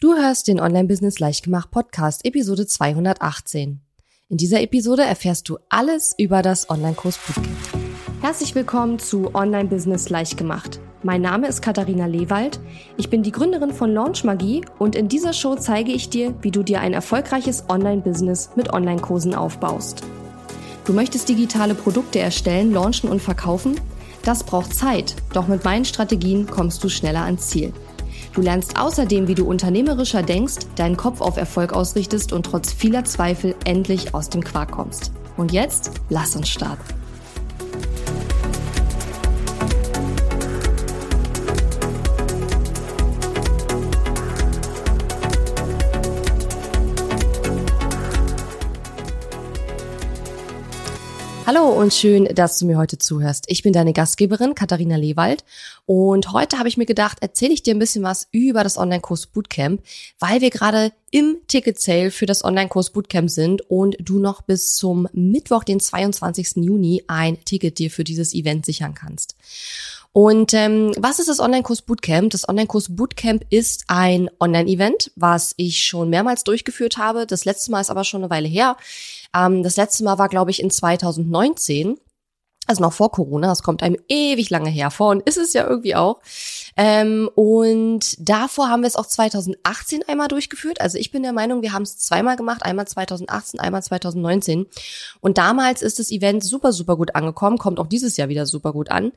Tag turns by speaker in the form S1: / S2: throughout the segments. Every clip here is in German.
S1: Du hörst den Online-Business Leichtgemacht Podcast, Episode 218. In dieser Episode erfährst du alles über das Online-Kurs Bootcamp. Herzlich willkommen zu Online-Business Leichtgemacht. Mein Name ist Katharina Lewald. Ich bin die Gründerin von Launch Magie und in dieser Show zeige ich dir, wie du dir ein erfolgreiches Online-Business mit Online-Kursen aufbaust. Du möchtest digitale Produkte erstellen, launchen und verkaufen? Das braucht Zeit, doch mit meinen Strategien kommst du schneller ans Ziel. Du lernst außerdem, wie du unternehmerischer denkst, deinen Kopf auf Erfolg ausrichtest und trotz vieler Zweifel endlich aus dem Quark kommst. Und jetzt lass uns starten. Hallo und schön, dass du mir heute zuhörst. Ich bin deine Gastgeberin Katharina Lewald und heute habe ich mir gedacht, erzähle ich dir ein bisschen was über das Online-Kurs Bootcamp, weil wir gerade im Ticket-Sale für das Online-Kurs Bootcamp sind und du noch bis zum Mittwoch, den 22. Juni, ein Ticket dir für dieses Event sichern kannst. Und ähm, was ist das Online-Kurs Bootcamp? Das Online-Kurs Bootcamp ist ein Online-Event, was ich schon mehrmals durchgeführt habe. Das letzte Mal ist aber schon eine Weile her. Ähm, das letzte Mal war, glaube ich, in 2019 also noch vor Corona, das kommt einem ewig lange her vor und ist es ja irgendwie auch. Ähm, und davor haben wir es auch 2018 einmal durchgeführt. Also ich bin der Meinung, wir haben es zweimal gemacht, einmal 2018, einmal 2019. Und damals ist das Event super, super gut angekommen, kommt auch dieses Jahr wieder super gut an.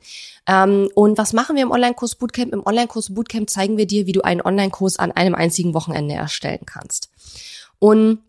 S1: Ähm, und was machen wir im Online-Kurs Bootcamp? Im Online-Kurs Bootcamp zeigen wir dir, wie du einen Online-Kurs an einem einzigen Wochenende erstellen kannst. Und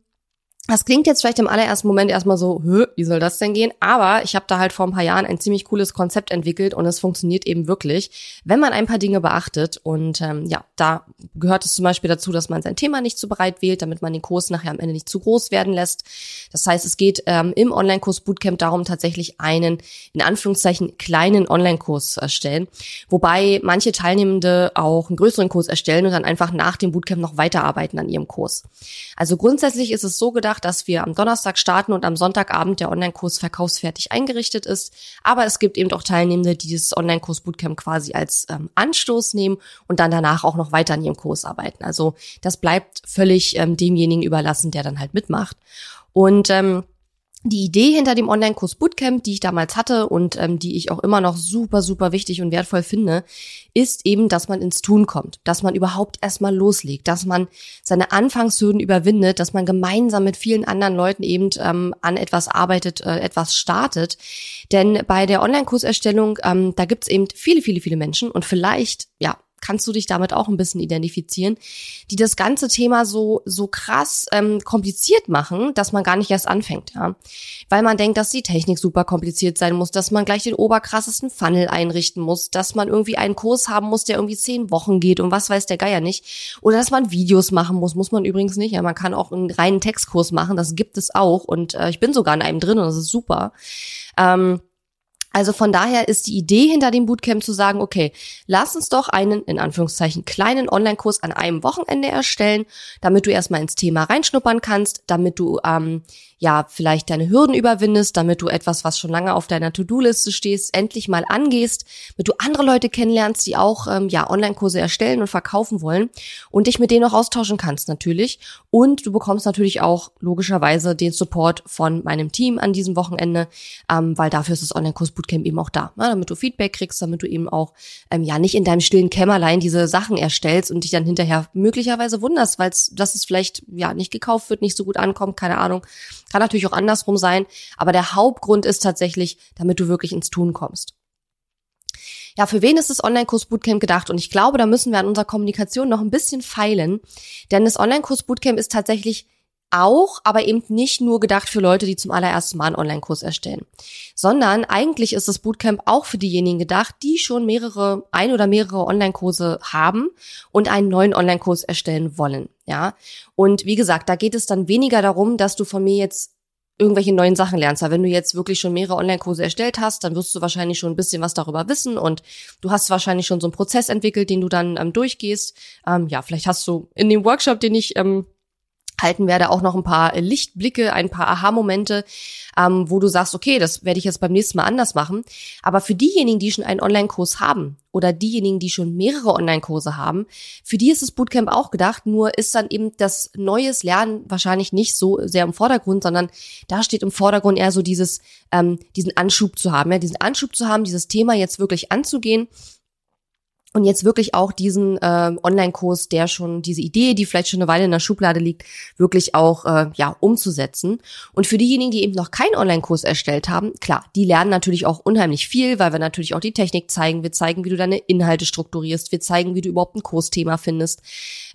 S1: das klingt jetzt vielleicht im allerersten Moment erstmal so, wie soll das denn gehen? Aber ich habe da halt vor ein paar Jahren ein ziemlich cooles Konzept entwickelt und es funktioniert eben wirklich, wenn man ein paar Dinge beachtet. Und ähm, ja, da gehört es zum Beispiel dazu, dass man sein Thema nicht zu breit wählt, damit man den Kurs nachher am Ende nicht zu groß werden lässt. Das heißt, es geht ähm, im Online-Kurs Bootcamp darum, tatsächlich einen, in Anführungszeichen, kleinen Online-Kurs zu erstellen. Wobei manche Teilnehmende auch einen größeren Kurs erstellen und dann einfach nach dem Bootcamp noch weiterarbeiten an ihrem Kurs. Also grundsätzlich ist es so gedacht, gedacht, dass wir am Donnerstag starten und am Sonntagabend der Online-Kurs verkaufsfertig eingerichtet ist. Aber es gibt eben auch Teilnehmende, die dieses Online-Kurs Bootcamp quasi als ähm, Anstoß nehmen und dann danach auch noch weiter an ihrem Kurs arbeiten. Also das bleibt völlig ähm, demjenigen überlassen, der dann halt mitmacht. Und ähm, die Idee hinter dem Online-Kurs Bootcamp, die ich damals hatte und ähm, die ich auch immer noch super, super wichtig und wertvoll finde, ist eben, dass man ins Tun kommt, dass man überhaupt erstmal loslegt, dass man seine Anfangshürden überwindet, dass man gemeinsam mit vielen anderen Leuten eben ähm, an etwas arbeitet, äh, etwas startet. Denn bei der Online-Kurserstellung, ähm, da gibt's eben viele, viele, viele Menschen und vielleicht, ja, kannst du dich damit auch ein bisschen identifizieren, die das ganze Thema so so krass ähm, kompliziert machen, dass man gar nicht erst anfängt, ja, weil man denkt, dass die Technik super kompliziert sein muss, dass man gleich den oberkrassesten Funnel einrichten muss, dass man irgendwie einen Kurs haben muss, der irgendwie zehn Wochen geht und was weiß der Geier nicht, oder dass man Videos machen muss, muss man übrigens nicht, ja, man kann auch einen reinen Textkurs machen, das gibt es auch und äh, ich bin sogar in einem drin und das ist super. Ähm, also von daher ist die Idee hinter dem Bootcamp zu sagen, okay, lass uns doch einen, in Anführungszeichen, kleinen Online-Kurs an einem Wochenende erstellen, damit du erstmal ins Thema reinschnuppern kannst, damit du ähm, ja, vielleicht deine Hürden überwindest, damit du etwas, was schon lange auf deiner To-Do-Liste stehst, endlich mal angehst, damit du andere Leute kennenlernst, die auch ähm, ja Online-Kurse erstellen und verkaufen wollen und dich mit denen auch austauschen kannst natürlich. Und du bekommst natürlich auch logischerweise den Support von meinem Team an diesem Wochenende, ähm, weil dafür ist das Online-Kurs-Bootcamp eben auch da, ne? damit du Feedback kriegst, damit du eben auch ähm, ja nicht in deinem stillen Kämmerlein diese Sachen erstellst und dich dann hinterher möglicherweise wunderst, weil dass es vielleicht ja nicht gekauft wird, nicht so gut ankommt, keine Ahnung kann natürlich auch andersrum sein, aber der Hauptgrund ist tatsächlich, damit du wirklich ins Tun kommst. Ja, für wen ist das Online-Kurs Bootcamp gedacht? Und ich glaube, da müssen wir an unserer Kommunikation noch ein bisschen feilen, denn das Online-Kurs Bootcamp ist tatsächlich auch, aber eben nicht nur gedacht für Leute, die zum allerersten Mal einen Online-Kurs erstellen, sondern eigentlich ist das Bootcamp auch für diejenigen gedacht, die schon mehrere, ein oder mehrere Online-Kurse haben und einen neuen Online-Kurs erstellen wollen, ja. Und wie gesagt, da geht es dann weniger darum, dass du von mir jetzt irgendwelche neuen Sachen lernst. Weil wenn du jetzt wirklich schon mehrere Online-Kurse erstellt hast, dann wirst du wahrscheinlich schon ein bisschen was darüber wissen und du hast wahrscheinlich schon so einen Prozess entwickelt, den du dann ähm, durchgehst. Ähm, ja, vielleicht hast du in dem Workshop, den ich ähm, halten werde, auch noch ein paar Lichtblicke, ein paar Aha-Momente, ähm, wo du sagst, okay, das werde ich jetzt beim nächsten Mal anders machen. Aber für diejenigen, die schon einen Online-Kurs haben oder diejenigen, die schon mehrere Online-Kurse haben, für die ist das Bootcamp auch gedacht, nur ist dann eben das neues Lernen wahrscheinlich nicht so sehr im Vordergrund, sondern da steht im Vordergrund eher so dieses, ähm, diesen Anschub zu haben, ja, diesen Anschub zu haben, dieses Thema jetzt wirklich anzugehen und jetzt wirklich auch diesen äh, Online-Kurs, der schon diese Idee, die vielleicht schon eine Weile in der Schublade liegt, wirklich auch äh, ja umzusetzen. Und für diejenigen, die eben noch keinen Online-Kurs erstellt haben, klar, die lernen natürlich auch unheimlich viel, weil wir natürlich auch die Technik zeigen. Wir zeigen, wie du deine Inhalte strukturierst. Wir zeigen, wie du überhaupt ein Kursthema findest.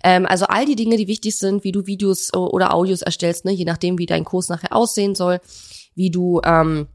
S1: Ähm, also all die Dinge, die wichtig sind, wie du Videos oder Audios erstellst, ne, je nachdem, wie dein Kurs nachher aussehen soll, wie du ähm,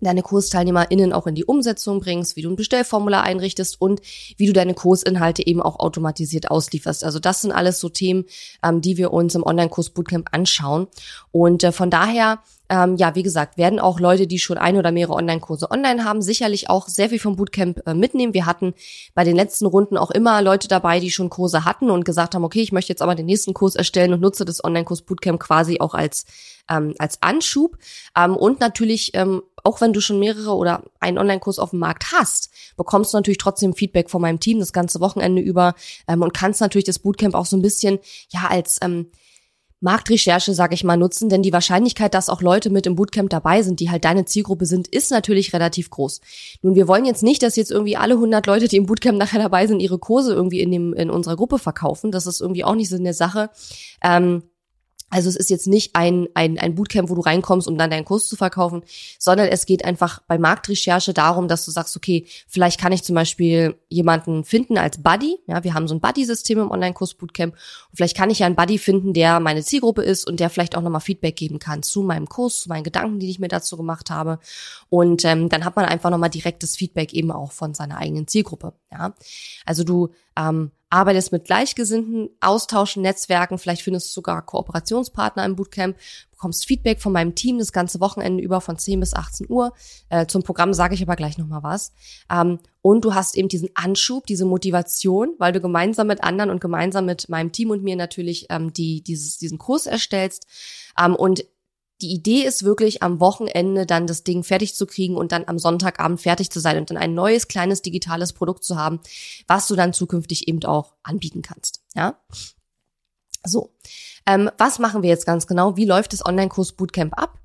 S1: deine KursteilnehmerInnen auch in die Umsetzung bringst, wie du ein Bestellformular einrichtest und wie du deine Kursinhalte eben auch automatisiert auslieferst. Also das sind alles so Themen, ähm, die wir uns im Online-Kurs Bootcamp anschauen. Und äh, von daher ähm, ja, wie gesagt, werden auch Leute, die schon ein oder mehrere Online-Kurse online haben, sicherlich auch sehr viel vom Bootcamp äh, mitnehmen. Wir hatten bei den letzten Runden auch immer Leute dabei, die schon Kurse hatten und gesagt haben, okay, ich möchte jetzt aber den nächsten Kurs erstellen und nutze das Online-Kurs Bootcamp quasi auch als ähm, als Anschub. Ähm, und natürlich, ähm, auch wenn du schon mehrere oder einen Online-Kurs auf dem Markt hast, bekommst du natürlich trotzdem Feedback von meinem Team das ganze Wochenende über ähm, und kannst natürlich das Bootcamp auch so ein bisschen ja als ähm, Marktrecherche, sage ich mal, nutzen, denn die Wahrscheinlichkeit, dass auch Leute mit im Bootcamp dabei sind, die halt deine Zielgruppe sind, ist natürlich relativ groß. Nun, wir wollen jetzt nicht, dass jetzt irgendwie alle 100 Leute, die im Bootcamp nachher dabei sind, ihre Kurse irgendwie in dem in unserer Gruppe verkaufen. Das ist irgendwie auch nicht so eine Sache. Ähm, also es ist jetzt nicht ein, ein, ein Bootcamp, wo du reinkommst, um dann deinen Kurs zu verkaufen, sondern es geht einfach bei Marktrecherche darum, dass du sagst, okay, vielleicht kann ich zum Beispiel jemanden finden als Buddy. Ja, wir haben so ein Buddy-System im Online-Kurs-Bootcamp. Und vielleicht kann ich ja einen Buddy finden, der meine Zielgruppe ist und der vielleicht auch nochmal Feedback geben kann zu meinem Kurs, zu meinen Gedanken, die ich mir dazu gemacht habe. Und ähm, dann hat man einfach nochmal direktes Feedback eben auch von seiner eigenen Zielgruppe. Ja, also du ähm, arbeitest mit Gleichgesinnten, austauschen, Netzwerken, vielleicht findest du sogar Kooperationspartner im Bootcamp, bekommst Feedback von meinem Team das ganze Wochenende über von 10 bis 18 Uhr. Äh, zum Programm sage ich aber gleich nochmal was. Ähm, und du hast eben diesen Anschub, diese Motivation, weil du gemeinsam mit anderen und gemeinsam mit meinem Team und mir natürlich ähm, die, dieses, diesen Kurs erstellst. Ähm, und die Idee ist wirklich, am Wochenende dann das Ding fertig zu kriegen und dann am Sonntagabend fertig zu sein und dann ein neues, kleines digitales Produkt zu haben, was du dann zukünftig eben auch anbieten kannst. Ja. So. Ähm, was machen wir jetzt ganz genau? Wie läuft das Online-Kurs Bootcamp ab?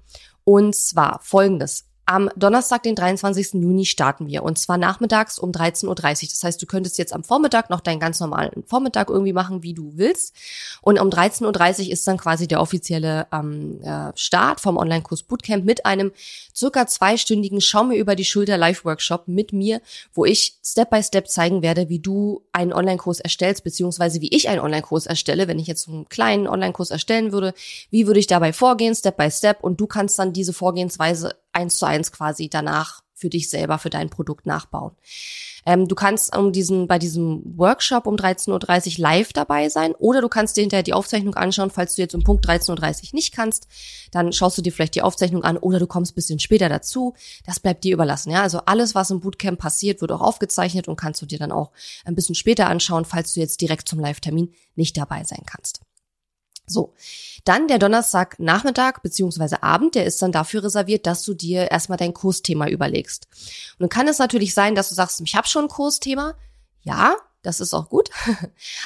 S1: Und zwar folgendes. Am Donnerstag, den 23. Juni, starten wir. Und zwar nachmittags um 13.30 Uhr. Das heißt, du könntest jetzt am Vormittag noch deinen ganz normalen Vormittag irgendwie machen, wie du willst. Und um 13.30 Uhr ist dann quasi der offizielle ähm, äh, Start vom Online-Kurs Bootcamp mit einem circa zweistündigen Schau mir über die Schulter Live-Workshop mit mir, wo ich Step by Step zeigen werde, wie du einen Online-Kurs erstellst, beziehungsweise wie ich einen Online-Kurs erstelle. Wenn ich jetzt einen kleinen Online-Kurs erstellen würde, wie würde ich dabei vorgehen, Step by Step. Und du kannst dann diese Vorgehensweise eins zu eins quasi danach für dich selber, für dein Produkt nachbauen. Ähm, du kannst um diesen, bei diesem Workshop um 13.30 Uhr live dabei sein oder du kannst dir hinterher die Aufzeichnung anschauen, falls du jetzt um Punkt 13.30 Uhr nicht kannst, dann schaust du dir vielleicht die Aufzeichnung an oder du kommst bisschen später dazu. Das bleibt dir überlassen. Ja, also alles, was im Bootcamp passiert, wird auch aufgezeichnet und kannst du dir dann auch ein bisschen später anschauen, falls du jetzt direkt zum Live-Termin nicht dabei sein kannst. So, dann der Donnerstag Nachmittag beziehungsweise Abend, der ist dann dafür reserviert, dass du dir erstmal dein Kursthema überlegst. Und dann kann es natürlich sein, dass du sagst, ich habe schon ein Kursthema. Ja, das ist auch gut.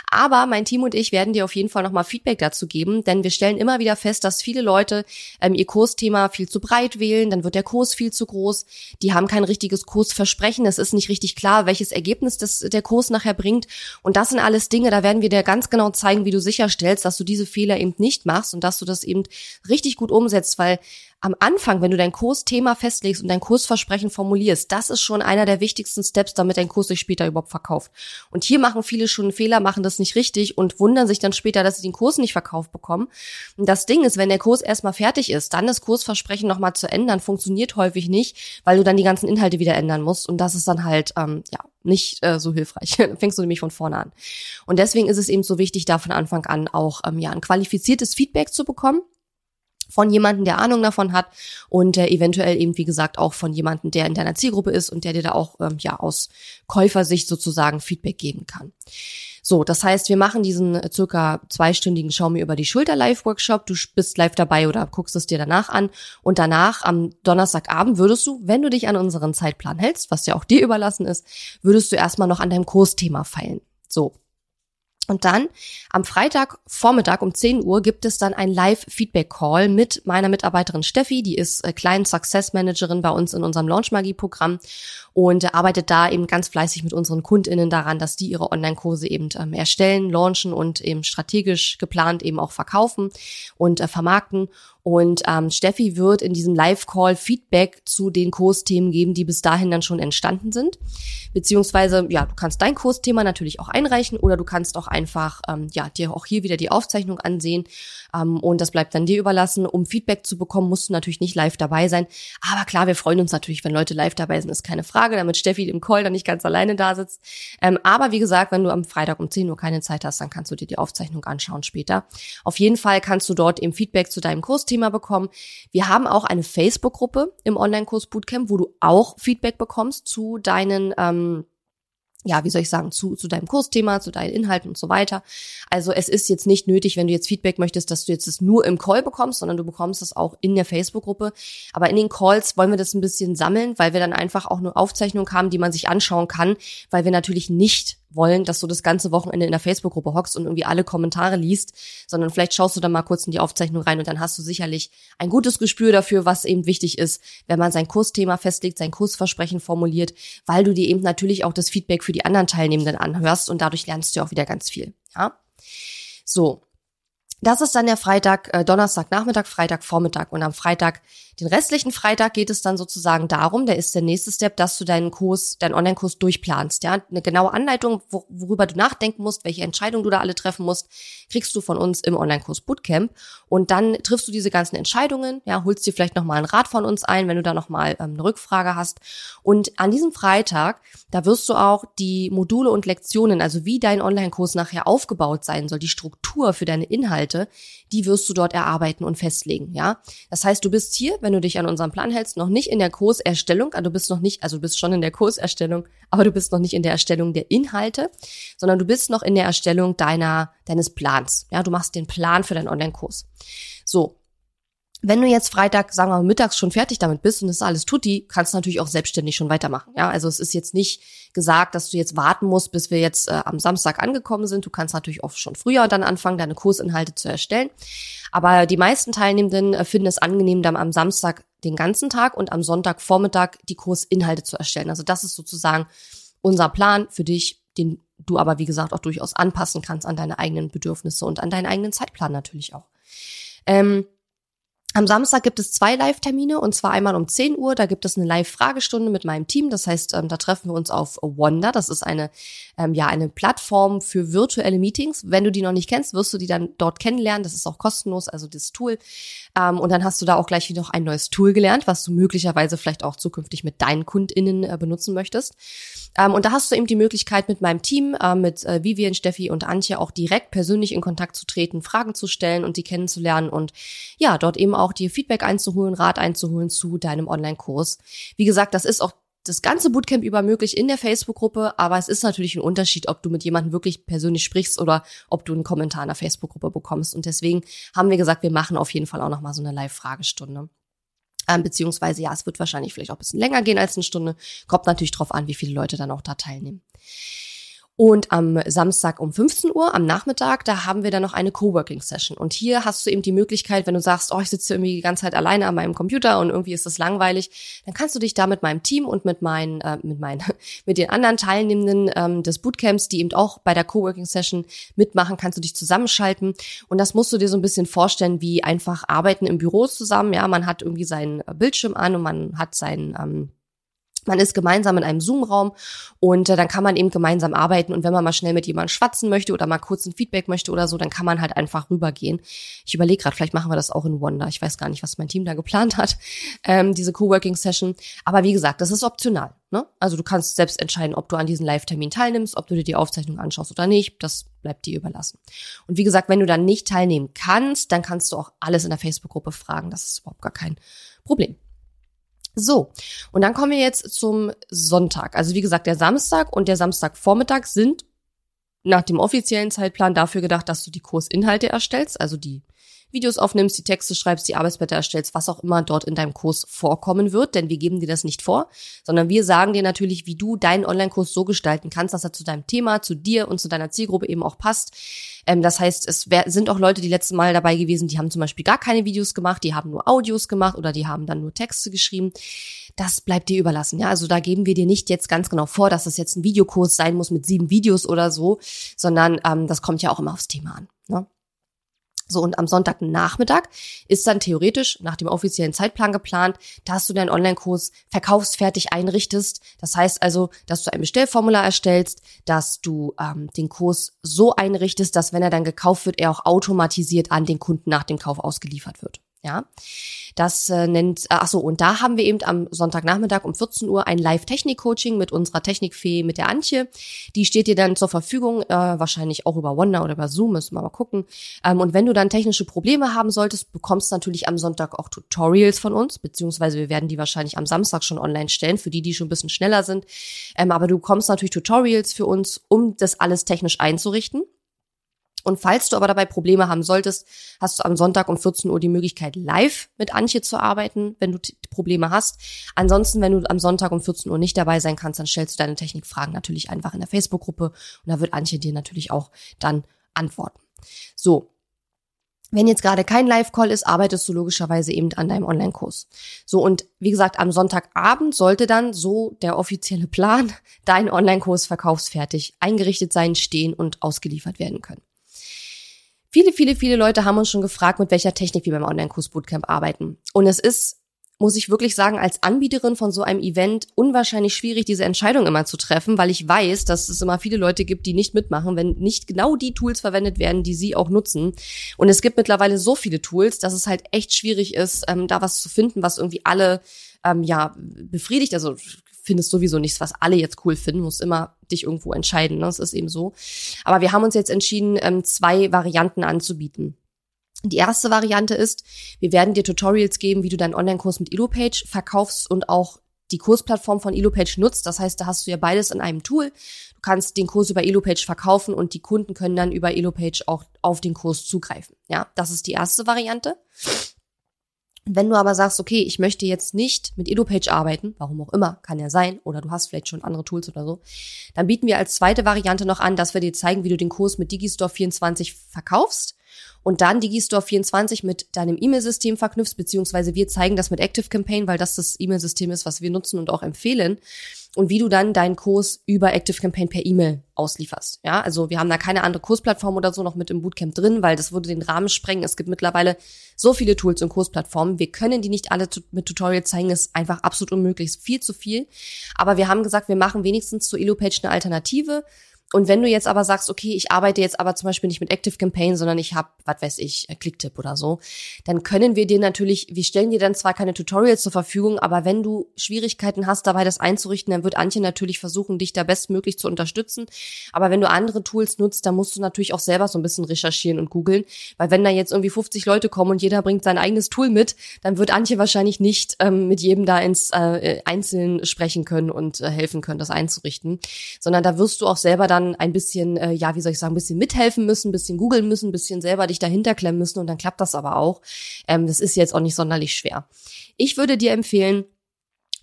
S1: Aber mein Team und ich werden dir auf jeden Fall nochmal Feedback dazu geben, denn wir stellen immer wieder fest, dass viele Leute ähm, ihr Kursthema viel zu breit wählen, dann wird der Kurs viel zu groß, die haben kein richtiges Kursversprechen, es ist nicht richtig klar, welches Ergebnis das, der Kurs nachher bringt. Und das sind alles Dinge, da werden wir dir ganz genau zeigen, wie du sicherstellst, dass du diese Fehler eben nicht machst und dass du das eben richtig gut umsetzt, weil am Anfang, wenn du dein Kursthema festlegst und dein Kursversprechen formulierst, das ist schon einer der wichtigsten Steps, damit dein Kurs sich später überhaupt verkauft. Und hier machen viele schon einen Fehler, machen das nicht richtig und wundern sich dann später, dass sie den Kurs nicht verkauft bekommen. Und das Ding ist, wenn der Kurs erstmal fertig ist, dann das Kursversprechen nochmal zu ändern, funktioniert häufig nicht, weil du dann die ganzen Inhalte wieder ändern musst. Und das ist dann halt, ähm, ja, nicht äh, so hilfreich. dann fängst du nämlich von vorne an. Und deswegen ist es eben so wichtig, da von Anfang an auch ähm, ja, ein qualifiziertes Feedback zu bekommen von jemandem, der Ahnung davon hat und äh, eventuell eben, wie gesagt, auch von jemandem, der in deiner Zielgruppe ist und der dir da auch ähm, ja aus Käufersicht sozusagen Feedback geben kann. So, das heißt, wir machen diesen äh, circa zweistündigen Schau mir über die Schulter Live-Workshop. Du bist live dabei oder guckst es dir danach an. Und danach am Donnerstagabend würdest du, wenn du dich an unseren Zeitplan hältst, was ja auch dir überlassen ist, würdest du erstmal noch an deinem Kursthema feilen. So, und dann am Freitag Vormittag um 10 Uhr gibt es dann ein Live-Feedback-Call mit meiner Mitarbeiterin Steffi, die ist äh, Client Success Managerin bei uns in unserem Launch Magie Programm und arbeitet da eben ganz fleißig mit unseren KundInnen daran, dass die ihre Online-Kurse eben ähm, erstellen, launchen und eben strategisch geplant eben auch verkaufen und äh, vermarkten. Und ähm, Steffi wird in diesem Live-Call Feedback zu den Kursthemen geben, die bis dahin dann schon entstanden sind. Beziehungsweise, ja, du kannst dein Kursthema natürlich auch einreichen oder du kannst auch einfach, ähm, ja, dir auch hier wieder die Aufzeichnung ansehen. Ähm, und das bleibt dann dir überlassen. Um Feedback zu bekommen, musst du natürlich nicht live dabei sein. Aber klar, wir freuen uns natürlich, wenn Leute live dabei sind, ist keine Frage, damit Steffi im Call dann nicht ganz alleine da sitzt. Ähm, aber wie gesagt, wenn du am Freitag um 10 Uhr keine Zeit hast, dann kannst du dir die Aufzeichnung anschauen später. Auf jeden Fall kannst du dort eben Feedback zu deinem Kursthema Thema bekommen. Wir haben auch eine Facebook-Gruppe im Online-Kurs Bootcamp, wo du auch Feedback bekommst zu deinen ähm, ja, wie soll ich sagen, zu, zu deinem Kursthema, zu deinen Inhalten und so weiter. Also es ist jetzt nicht nötig, wenn du jetzt Feedback möchtest, dass du jetzt das nur im Call bekommst, sondern du bekommst das auch in der Facebook-Gruppe. Aber in den Calls wollen wir das ein bisschen sammeln, weil wir dann einfach auch eine Aufzeichnung haben, die man sich anschauen kann, weil wir natürlich nicht wollen, dass du das ganze Wochenende in der Facebook-Gruppe hockst und irgendwie alle Kommentare liest, sondern vielleicht schaust du da mal kurz in die Aufzeichnung rein und dann hast du sicherlich ein gutes Gespür dafür, was eben wichtig ist, wenn man sein Kursthema festlegt, sein Kursversprechen formuliert, weil du dir eben natürlich auch das Feedback für die anderen Teilnehmenden anhörst und dadurch lernst du auch wieder ganz viel. Ja? So. Das ist dann der Freitag, äh, Donnerstag Nachmittag, Freitag Vormittag und am Freitag den restlichen Freitag geht es dann sozusagen darum, der ist der nächste Step, dass du deinen Kurs, deinen Online-Kurs durchplanst. Ja, eine genaue Anleitung, worüber du nachdenken musst, welche Entscheidungen du da alle treffen musst, kriegst du von uns im Online-Kurs Bootcamp. Und dann triffst du diese ganzen Entscheidungen, ja, holst dir vielleicht nochmal einen Rat von uns ein, wenn du da nochmal ähm, eine Rückfrage hast. Und an diesem Freitag, da wirst du auch die Module und Lektionen, also wie dein Online-Kurs nachher aufgebaut sein soll, die Struktur für deine Inhalte, die wirst du dort erarbeiten und festlegen, ja. Das heißt, du bist hier, wenn du dich an unseren Plan hältst, noch nicht in der Kurserstellung, also du bist noch nicht, also du bist schon in der Kurserstellung, aber du bist noch nicht in der Erstellung der Inhalte, sondern du bist noch in der Erstellung deiner, deines Plans. Ja, du machst den Plan für deinen Online-Kurs. So. Wenn du jetzt Freitag, sagen wir mal, mittags schon fertig damit bist und das alles tutti, kannst du natürlich auch selbstständig schon weitermachen. Ja, also es ist jetzt nicht gesagt, dass du jetzt warten musst, bis wir jetzt äh, am Samstag angekommen sind. Du kannst natürlich auch schon früher dann anfangen, deine Kursinhalte zu erstellen. Aber die meisten Teilnehmenden äh, finden es angenehm, dann am Samstag den ganzen Tag und am Sonntagvormittag die Kursinhalte zu erstellen. Also das ist sozusagen unser Plan für dich, den du aber, wie gesagt, auch durchaus anpassen kannst an deine eigenen Bedürfnisse und an deinen eigenen Zeitplan natürlich auch. Ähm, am Samstag gibt es zwei Live-Termine und zwar einmal um 10 Uhr. Da gibt es eine Live-Fragestunde mit meinem Team. Das heißt, ähm, da treffen wir uns auf Wonder. Das ist eine, ähm, ja, eine Plattform für virtuelle Meetings. Wenn du die noch nicht kennst, wirst du die dann dort kennenlernen. Das ist auch kostenlos, also das Tool. Ähm, und dann hast du da auch gleich noch ein neues Tool gelernt, was du möglicherweise vielleicht auch zukünftig mit deinen KundInnen äh, benutzen möchtest. Ähm, und da hast du eben die Möglichkeit, mit meinem Team, äh, mit äh, Vivian, Steffi und Antje auch direkt persönlich in Kontakt zu treten, Fragen zu stellen und die kennenzulernen und ja, dort eben auch dir Feedback einzuholen, Rat einzuholen zu deinem Online-Kurs. Wie gesagt, das ist auch das ganze Bootcamp über möglich in der Facebook-Gruppe, aber es ist natürlich ein Unterschied, ob du mit jemandem wirklich persönlich sprichst oder ob du einen Kommentar in der Facebook-Gruppe bekommst. Und deswegen haben wir gesagt, wir machen auf jeden Fall auch nochmal so eine Live-Fragestunde. Ähm, beziehungsweise, ja, es wird wahrscheinlich vielleicht auch ein bisschen länger gehen als eine Stunde. Kommt natürlich drauf an, wie viele Leute dann auch da teilnehmen. Und am Samstag um 15 Uhr, am Nachmittag, da haben wir dann noch eine Coworking-Session. Und hier hast du eben die Möglichkeit, wenn du sagst, oh, ich sitze irgendwie die ganze Zeit alleine an meinem Computer und irgendwie ist das langweilig, dann kannst du dich da mit meinem Team und mit meinen, äh, mit meinen, mit den anderen Teilnehmenden ähm, des Bootcamps, die eben auch bei der Coworking-Session mitmachen, kannst du dich zusammenschalten. Und das musst du dir so ein bisschen vorstellen, wie einfach arbeiten im Büro zusammen. Ja, man hat irgendwie seinen Bildschirm an und man hat seinen ähm, man ist gemeinsam in einem Zoom-Raum und äh, dann kann man eben gemeinsam arbeiten. Und wenn man mal schnell mit jemandem schwatzen möchte oder mal kurz ein Feedback möchte oder so, dann kann man halt einfach rübergehen. Ich überlege gerade, vielleicht machen wir das auch in Wonder. Ich weiß gar nicht, was mein Team da geplant hat, ähm, diese Coworking-Session. Aber wie gesagt, das ist optional. Ne? Also du kannst selbst entscheiden, ob du an diesem Live-Termin teilnimmst, ob du dir die Aufzeichnung anschaust oder nicht. Das bleibt dir überlassen. Und wie gesagt, wenn du dann nicht teilnehmen kannst, dann kannst du auch alles in der Facebook-Gruppe fragen. Das ist überhaupt gar kein Problem. So, und dann kommen wir jetzt zum Sonntag. Also wie gesagt, der Samstag und der Samstagvormittag sind nach dem offiziellen Zeitplan dafür gedacht, dass du die Kursinhalte erstellst, also die Videos aufnimmst, die Texte schreibst, die Arbeitsblätter erstellst, was auch immer dort in deinem Kurs vorkommen wird, denn wir geben dir das nicht vor, sondern wir sagen dir natürlich, wie du deinen Online-Kurs so gestalten kannst, dass er zu deinem Thema, zu dir und zu deiner Zielgruppe eben auch passt. Ähm, das heißt, es sind auch Leute die letzten Mal dabei gewesen, die haben zum Beispiel gar keine Videos gemacht, die haben nur Audios gemacht oder die haben dann nur Texte geschrieben. Das bleibt dir überlassen. Ja, also da geben wir dir nicht jetzt ganz genau vor, dass das jetzt ein Videokurs sein muss mit sieben Videos oder so, sondern ähm, das kommt ja auch immer aufs Thema an. Ne? So, und am Sonntagnachmittag ist dann theoretisch nach dem offiziellen Zeitplan geplant, dass du deinen Online-Kurs verkaufsfertig einrichtest. Das heißt also, dass du ein Bestellformular erstellst, dass du ähm, den Kurs so einrichtest, dass wenn er dann gekauft wird, er auch automatisiert an den Kunden nach dem Kauf ausgeliefert wird. Ja, das äh, nennt, äh, ach so, und da haben wir eben am Sonntagnachmittag um 14 Uhr ein Live-Technik-Coaching mit unserer Technikfee, mit der Antje. Die steht dir dann zur Verfügung, äh, wahrscheinlich auch über Wonder oder über Zoom, müssen wir mal gucken. Ähm, und wenn du dann technische Probleme haben solltest, bekommst du natürlich am Sonntag auch Tutorials von uns, beziehungsweise wir werden die wahrscheinlich am Samstag schon online stellen, für die, die schon ein bisschen schneller sind. Ähm, aber du bekommst natürlich Tutorials für uns, um das alles technisch einzurichten. Und falls du aber dabei Probleme haben solltest, hast du am Sonntag um 14 Uhr die Möglichkeit, live mit Antje zu arbeiten, wenn du Probleme hast. Ansonsten, wenn du am Sonntag um 14 Uhr nicht dabei sein kannst, dann stellst du deine Technikfragen natürlich einfach in der Facebook-Gruppe und da wird Antje dir natürlich auch dann antworten. So. Wenn jetzt gerade kein Live-Call ist, arbeitest du logischerweise eben an deinem Online-Kurs. So, und wie gesagt, am Sonntagabend sollte dann so der offizielle Plan dein Online-Kurs verkaufsfertig eingerichtet sein, stehen und ausgeliefert werden können. Viele, viele, viele Leute haben uns schon gefragt, mit welcher Technik wir beim Online-Kurs Bootcamp arbeiten. Und es ist, muss ich wirklich sagen, als Anbieterin von so einem Event unwahrscheinlich schwierig, diese Entscheidung immer zu treffen, weil ich weiß, dass es immer viele Leute gibt, die nicht mitmachen, wenn nicht genau die Tools verwendet werden, die sie auch nutzen. Und es gibt mittlerweile so viele Tools, dass es halt echt schwierig ist, ähm, da was zu finden, was irgendwie alle ähm, ja befriedigt. Also findest sowieso nichts, was alle jetzt cool finden, musst immer dich irgendwo entscheiden. Ne? Das ist eben so. Aber wir haben uns jetzt entschieden, ähm, zwei Varianten anzubieten. Die erste Variante ist, wir werden dir Tutorials geben, wie du deinen Online-Kurs mit EloPage verkaufst und auch die Kursplattform von EloPage nutzt. Das heißt, da hast du ja beides in einem Tool. Du kannst den Kurs über EloPage verkaufen und die Kunden können dann über EloPage auch auf den Kurs zugreifen. Ja, das ist die erste Variante. Wenn du aber sagst, okay, ich möchte jetzt nicht mit EduPage arbeiten, warum auch immer, kann ja sein, oder du hast vielleicht schon andere Tools oder so, dann bieten wir als zweite Variante noch an, dass wir dir zeigen, wie du den Kurs mit Digistore 24 verkaufst und dann Digistore 24 mit deinem E-Mail-System verknüpfst, beziehungsweise wir zeigen das mit Active Campaign, weil das das E-Mail-System ist, was wir nutzen und auch empfehlen und wie du dann deinen Kurs über Active Campaign per E-Mail auslieferst. Ja, also wir haben da keine andere Kursplattform oder so noch mit im Bootcamp drin, weil das würde den Rahmen sprengen. Es gibt mittlerweile so viele Tools und Kursplattformen. Wir können die nicht alle mit Tutorials zeigen, das ist einfach absolut unmöglich, ist viel zu viel. Aber wir haben gesagt, wir machen wenigstens zu EloPage eine Alternative und wenn du jetzt aber sagst, okay, ich arbeite jetzt aber zum Beispiel nicht mit Active Campaign, sondern ich habe, was weiß ich, äh, Clicktip oder so, dann können wir dir natürlich, wir stellen dir dann zwar keine Tutorials zur Verfügung, aber wenn du Schwierigkeiten hast, dabei das einzurichten, dann wird Antje natürlich versuchen, dich da bestmöglich zu unterstützen. Aber wenn du andere Tools nutzt, dann musst du natürlich auch selber so ein bisschen recherchieren und googeln, weil wenn da jetzt irgendwie 50 Leute kommen und jeder bringt sein eigenes Tool mit, dann wird Antje wahrscheinlich nicht ähm, mit jedem da ins äh, Einzelnen sprechen können und äh, helfen können, das einzurichten, sondern da wirst du auch selber dann ein bisschen, äh, ja, wie soll ich sagen, ein bisschen mithelfen müssen, ein bisschen googeln müssen, ein bisschen selber dich dahinter klemmen müssen und dann klappt das aber auch. Ähm, das ist jetzt auch nicht sonderlich schwer. Ich würde dir empfehlen,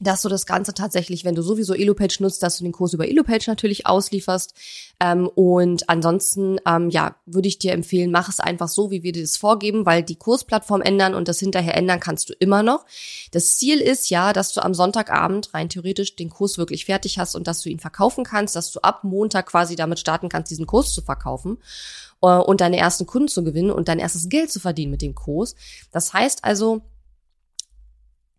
S1: dass du das Ganze tatsächlich, wenn du sowieso EloPage nutzt, dass du den Kurs über EloPage natürlich auslieferst. Ähm, und ansonsten, ähm, ja, würde ich dir empfehlen, mach es einfach so, wie wir dir das vorgeben, weil die Kursplattform ändern und das hinterher ändern kannst du immer noch. Das Ziel ist ja, dass du am Sonntagabend rein theoretisch den Kurs wirklich fertig hast und dass du ihn verkaufen kannst, dass du ab Montag quasi damit starten kannst, diesen Kurs zu verkaufen äh, und deine ersten Kunden zu gewinnen und dein erstes Geld zu verdienen mit dem Kurs. Das heißt also,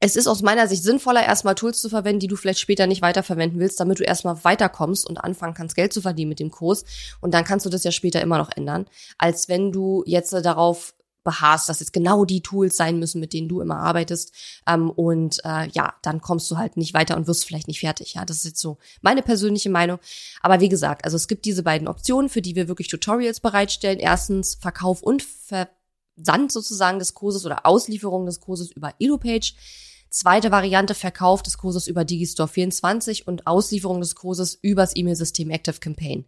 S1: es ist aus meiner Sicht sinnvoller, erstmal Tools zu verwenden, die du vielleicht später nicht weiterverwenden willst, damit du erstmal weiterkommst und anfangen kannst, Geld zu verdienen mit dem Kurs. Und dann kannst du das ja später immer noch ändern, als wenn du jetzt darauf beharrst, dass jetzt genau die Tools sein müssen, mit denen du immer arbeitest. Ähm, und äh, ja, dann kommst du halt nicht weiter und wirst vielleicht nicht fertig. Ja, das ist jetzt so meine persönliche Meinung. Aber wie gesagt, also es gibt diese beiden Optionen, für die wir wirklich Tutorials bereitstellen. Erstens Verkauf und Versand sozusagen des Kurses oder Auslieferung des Kurses über EloPage. Zweite Variante Verkauf des Kurses über Digistore 24 und Auslieferung des Kurses übers E-Mail-System Active Campaign.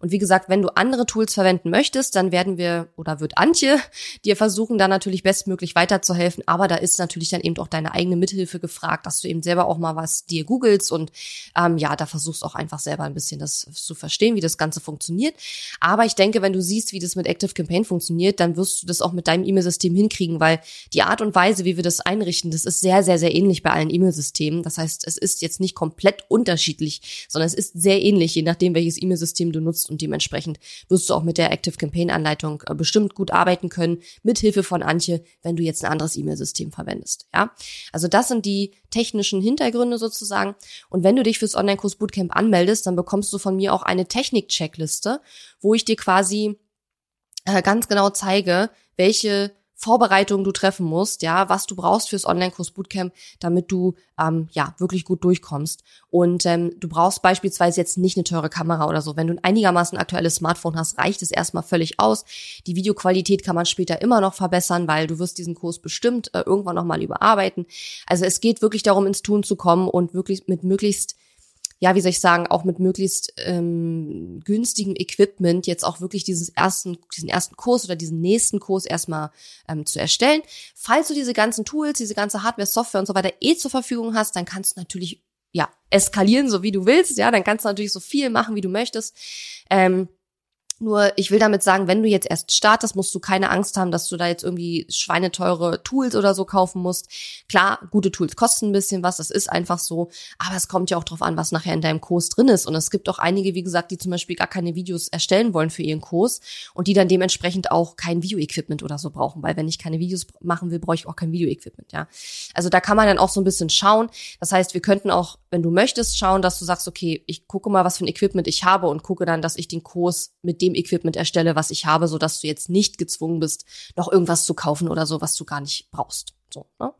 S1: Und wie gesagt, wenn du andere Tools verwenden möchtest, dann werden wir oder wird Antje dir versuchen, da natürlich bestmöglich weiterzuhelfen. Aber da ist natürlich dann eben auch deine eigene Mithilfe gefragt, dass du eben selber auch mal was dir googelst und ähm, ja, da versuchst auch einfach selber ein bisschen das zu verstehen, wie das Ganze funktioniert. Aber ich denke, wenn du siehst, wie das mit Active Campaign funktioniert, dann wirst du das auch mit deinem E-Mail-System hinkriegen, weil die Art und Weise, wie wir das einrichten, das ist sehr, sehr, sehr ähnlich bei allen E-Mail-Systemen. Das heißt, es ist jetzt nicht komplett unterschiedlich, sondern es ist sehr ähnlich, je nachdem, welches E-Mail-System du nutzt und dementsprechend wirst du auch mit der Active Campaign Anleitung äh, bestimmt gut arbeiten können, mit Hilfe von Antje, wenn du jetzt ein anderes E-Mail-System verwendest. Ja, also das sind die technischen Hintergründe sozusagen. Und wenn du dich fürs Online-Kurs Bootcamp anmeldest, dann bekommst du von mir auch eine Technik-Checkliste, wo ich dir quasi äh, ganz genau zeige, welche Vorbereitungen du treffen musst, ja, was du brauchst fürs Online-Kurs Bootcamp, damit du ähm, ja wirklich gut durchkommst. Und ähm, du brauchst beispielsweise jetzt nicht eine teure Kamera oder so. Wenn du ein einigermaßen aktuelles Smartphone hast, reicht es erstmal völlig aus. Die Videoqualität kann man später immer noch verbessern, weil du wirst diesen Kurs bestimmt äh, irgendwann nochmal überarbeiten. Also es geht wirklich darum, ins Tun zu kommen und wirklich mit möglichst ja, wie soll ich sagen, auch mit möglichst ähm, günstigem Equipment jetzt auch wirklich dieses ersten, diesen ersten Kurs oder diesen nächsten Kurs erstmal ähm, zu erstellen. Falls du diese ganzen Tools, diese ganze Hardware, Software und so weiter eh zur Verfügung hast, dann kannst du natürlich ja eskalieren, so wie du willst. Ja, dann kannst du natürlich so viel machen, wie du möchtest. Ähm, nur ich will damit sagen, wenn du jetzt erst startest, musst du keine Angst haben, dass du da jetzt irgendwie schweineteure Tools oder so kaufen musst. Klar, gute Tools kosten ein bisschen was, das ist einfach so. Aber es kommt ja auch drauf an, was nachher in deinem Kurs drin ist. Und es gibt auch einige, wie gesagt, die zum Beispiel gar keine Videos erstellen wollen für ihren Kurs und die dann dementsprechend auch kein Videoequipment oder so brauchen. Weil wenn ich keine Videos machen will, brauche ich auch kein Videoequipment, ja. Also da kann man dann auch so ein bisschen schauen. Das heißt, wir könnten auch, wenn du möchtest, schauen, dass du sagst, okay, ich gucke mal, was für ein Equipment ich habe und gucke dann, dass ich den Kurs mit dem Equipment erstelle, was ich habe, so dass du jetzt nicht gezwungen bist, noch irgendwas zu kaufen oder so, was du gar nicht brauchst. So, ne?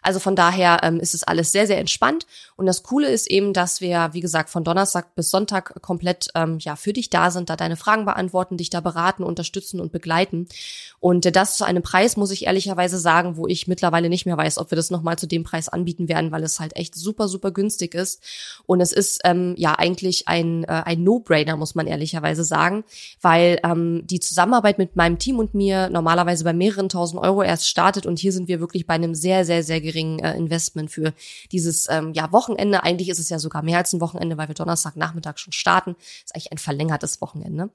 S1: Also von daher ähm, ist es alles sehr, sehr entspannt. Und das Coole ist eben, dass wir, wie gesagt, von Donnerstag bis Sonntag komplett ähm, ja für dich da sind, da deine Fragen beantworten, dich da beraten, unterstützen und begleiten. Und äh, das zu einem Preis, muss ich ehrlicherweise sagen, wo ich mittlerweile nicht mehr weiß, ob wir das nochmal zu dem Preis anbieten werden, weil es halt echt super, super günstig ist. Und es ist ähm, ja eigentlich ein, äh, ein No-Brainer, muss man ehrlicherweise sagen, weil ähm, die Zusammenarbeit mit meinem Team und mir normalerweise bei mehreren tausend Euro erst startet und hier sind wir wirklich bei einem sehr, sehr, sehr geringen äh, Investment für dieses ähm, ja, Wochenende. Eigentlich ist es ja sogar mehr als ein Wochenende, weil wir Donnerstagnachmittag schon starten. ist eigentlich ein verlängertes Wochenende.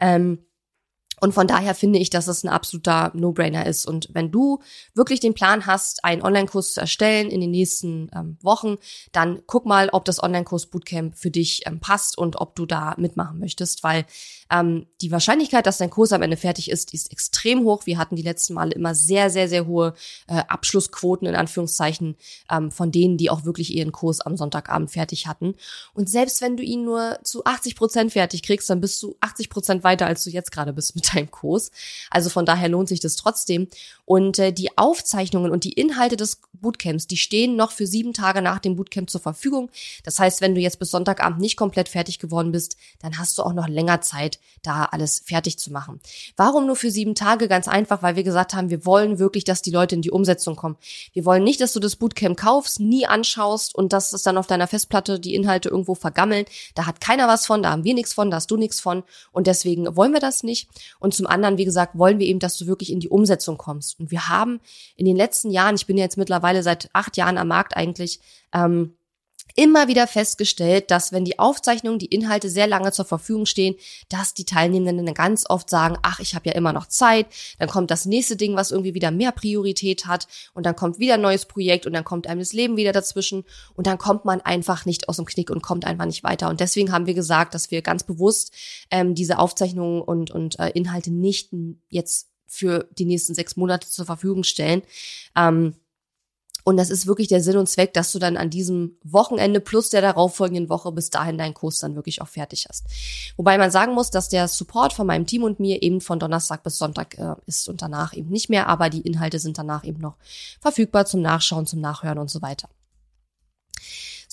S1: Ähm, und von daher finde ich, dass es ein absoluter No-Brainer ist. Und wenn du wirklich den Plan hast, einen Online-Kurs zu erstellen in den nächsten ähm, Wochen, dann guck mal, ob das Online-Kurs Bootcamp für dich ähm, passt und ob du da mitmachen möchtest, weil ähm, die Wahrscheinlichkeit, dass dein Kurs am Ende fertig ist, ist extrem hoch. Wir hatten die letzten Male immer sehr, sehr, sehr hohe äh, Abschlussquoten in Anführungszeichen ähm, von denen, die auch wirklich ihren Kurs am Sonntagabend fertig hatten. Und selbst wenn du ihn nur zu 80 Prozent fertig kriegst, dann bist du 80 Prozent weiter, als du jetzt gerade bist mit Kurs. Also von daher lohnt sich das trotzdem. Und äh, die Aufzeichnungen und die Inhalte des Bootcamps, die stehen noch für sieben Tage nach dem Bootcamp zur Verfügung. Das heißt, wenn du jetzt bis Sonntagabend nicht komplett fertig geworden bist, dann hast du auch noch länger Zeit, da alles fertig zu machen. Warum nur für sieben Tage? Ganz einfach, weil wir gesagt haben, wir wollen wirklich, dass die Leute in die Umsetzung kommen. Wir wollen nicht, dass du das Bootcamp kaufst, nie anschaust und dass es dann auf deiner Festplatte die Inhalte irgendwo vergammeln. Da hat keiner was von, da haben wir nichts von, da hast du nichts von. Und deswegen wollen wir das nicht. Und zum anderen, wie gesagt, wollen wir eben, dass du wirklich in die Umsetzung kommst. Und wir haben in den letzten Jahren, ich bin ja jetzt mittlerweile seit acht Jahren am Markt eigentlich, ähm, immer wieder festgestellt, dass wenn die Aufzeichnungen, die Inhalte sehr lange zur Verfügung stehen, dass die Teilnehmenden dann ganz oft sagen, ach, ich habe ja immer noch Zeit, dann kommt das nächste Ding, was irgendwie wieder mehr Priorität hat und dann kommt wieder ein neues Projekt und dann kommt einem das Leben wieder dazwischen und dann kommt man einfach nicht aus dem Knick und kommt einfach nicht weiter. Und deswegen haben wir gesagt, dass wir ganz bewusst ähm, diese Aufzeichnungen und, und äh, Inhalte nicht jetzt für die nächsten sechs Monate zur Verfügung stellen. Ähm, und das ist wirklich der Sinn und Zweck, dass du dann an diesem Wochenende plus der darauffolgenden Woche bis dahin deinen Kurs dann wirklich auch fertig hast. Wobei man sagen muss, dass der Support von meinem Team und mir eben von Donnerstag bis Sonntag äh, ist und danach eben nicht mehr, aber die Inhalte sind danach eben noch verfügbar zum Nachschauen, zum Nachhören und so weiter.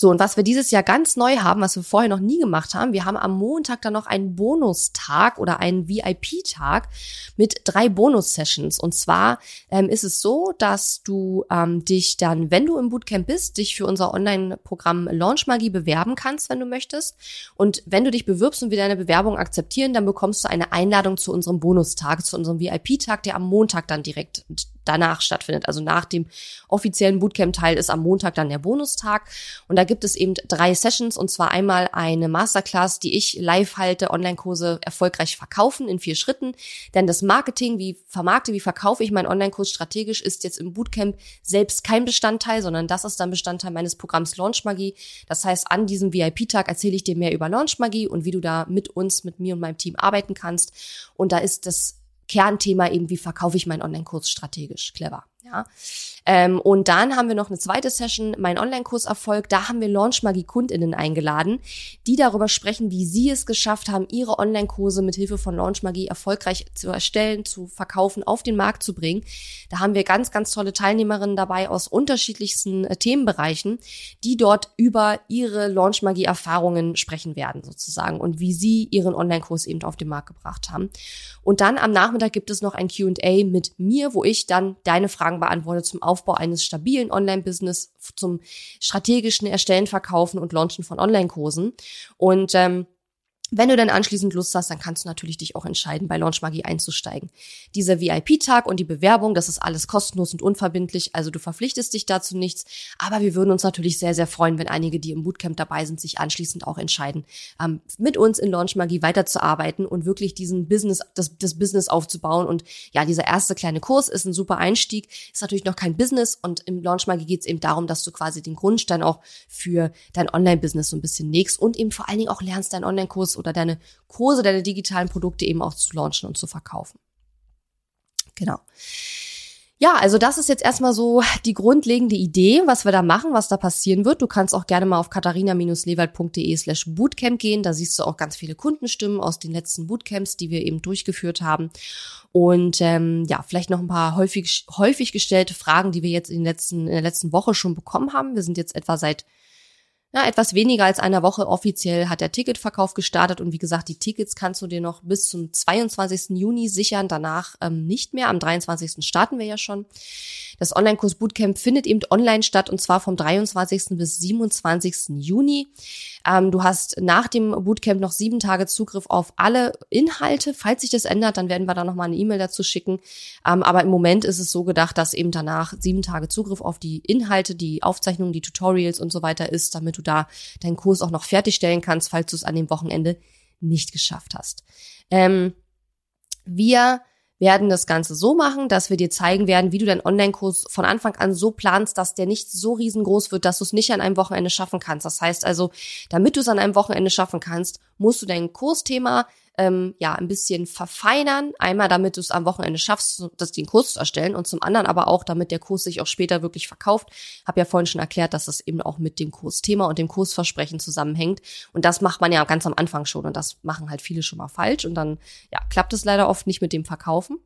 S1: So, und was wir dieses Jahr ganz neu haben, was wir vorher noch nie gemacht haben, wir haben am Montag dann noch einen Bonustag oder einen VIP-Tag mit drei Bonus-Sessions. Und zwar ähm, ist es so, dass du ähm, dich dann, wenn du im Bootcamp bist, dich für unser Online-Programm Launch Magie bewerben kannst, wenn du möchtest. Und wenn du dich bewirbst und wir deine Bewerbung akzeptieren, dann bekommst du eine Einladung zu unserem Bonustag, zu unserem VIP-Tag, der am Montag dann direkt danach stattfindet. Also nach dem offiziellen Bootcamp-Teil ist am Montag dann der Bonustag. Und da gibt es eben drei Sessions und zwar einmal eine Masterclass, die ich live halte, Online-Kurse erfolgreich verkaufen in vier Schritten. Denn das Marketing, wie vermarkte, wie verkaufe ich meinen Online-Kurs strategisch, ist jetzt im Bootcamp selbst kein Bestandteil, sondern das ist dann Bestandteil meines Programms Launch Magie. Das heißt, an diesem VIP-Tag erzähle ich dir mehr über Launch Magie und wie du da mit uns, mit mir und meinem Team arbeiten kannst. Und da ist das Kernthema eben, wie verkaufe ich meinen Online-Kurs strategisch clever. Ja. Ähm, und dann haben wir noch eine zweite Session, mein Online-Kurs Erfolg. Da haben wir Launch Magie KundInnen eingeladen, die darüber sprechen, wie sie es geschafft haben, ihre Online-Kurse mit Hilfe von Launch Magie erfolgreich zu erstellen, zu verkaufen, auf den Markt zu bringen. Da haben wir ganz, ganz tolle Teilnehmerinnen dabei aus unterschiedlichsten äh, Themenbereichen, die dort über ihre Launch Magie Erfahrungen sprechen werden sozusagen und wie sie ihren Online-Kurs eben auf den Markt gebracht haben. Und dann am Nachmittag gibt es noch ein Q&A mit mir, wo ich dann deine Fragen beantwortet zum Aufbau eines stabilen Online-Business, zum strategischen Erstellen, Verkaufen und Launchen von Online-Kursen. Und ähm, wenn du dann anschließend Lust hast, dann kannst du natürlich dich auch entscheiden, bei Launch Magie einzusteigen. Dieser VIP-Tag und die Bewerbung, das ist alles kostenlos und unverbindlich, also du verpflichtest dich dazu nichts. Aber wir würden uns natürlich sehr, sehr freuen, wenn einige, die im Bootcamp dabei sind, sich anschließend auch entscheiden, ähm, mit uns in Launch Magie weiterzuarbeiten und wirklich diesen Business, das, das Business aufzubauen. Und ja, dieser erste kleine Kurs ist ein super Einstieg, ist natürlich noch kein Business und im Launch Magie geht es eben darum, dass du quasi den Grundstein auch für dein Online-Business so ein bisschen legst und eben vor allen Dingen auch lernst, deinen Online-Kurs oder deine Kurse, deine digitalen Produkte eben auch zu launchen und zu verkaufen. Genau. Ja, also das ist jetzt erstmal so die grundlegende Idee, was wir da machen, was da passieren wird. Du kannst auch gerne mal auf katharina-lewald.de slash Bootcamp gehen. Da siehst du auch ganz viele Kundenstimmen aus den letzten Bootcamps, die wir eben durchgeführt haben. Und ähm, ja, vielleicht noch ein paar häufig, häufig gestellte Fragen, die wir jetzt in, den letzten, in der letzten Woche schon bekommen haben. Wir sind jetzt etwa seit na, etwas weniger als einer Woche offiziell hat der Ticketverkauf gestartet und wie gesagt, die Tickets kannst du dir noch bis zum 22. Juni sichern, danach ähm, nicht mehr. Am 23. starten wir ja schon. Das Online-Kurs Bootcamp findet eben online statt und zwar vom 23. bis 27. Juni. Ähm, du hast nach dem Bootcamp noch sieben Tage Zugriff auf alle Inhalte. Falls sich das ändert, dann werden wir da nochmal eine E-Mail dazu schicken. Ähm, aber im Moment ist es so gedacht, dass eben danach sieben Tage Zugriff auf die Inhalte, die Aufzeichnungen, die Tutorials und so weiter ist, damit du da deinen Kurs auch noch fertigstellen kannst, falls du es an dem Wochenende nicht geschafft hast. Ähm, wir werden das Ganze so machen, dass wir dir zeigen werden, wie du deinen Online-Kurs von Anfang an so planst, dass der nicht so riesengroß wird, dass du es nicht an einem Wochenende schaffen kannst. Das heißt also, damit du es an einem Wochenende schaffen kannst, musst du dein Kursthema ähm, ja ein bisschen verfeinern. Einmal, damit du es am Wochenende schaffst, das den Kurs zu erstellen und zum anderen aber auch, damit der Kurs sich auch später wirklich verkauft. Hab ja vorhin schon erklärt, dass das eben auch mit dem Kursthema und dem Kursversprechen zusammenhängt. Und das macht man ja ganz am Anfang schon und das machen halt viele schon mal falsch und dann ja klappt es leider oft nicht mit dem Verkaufen.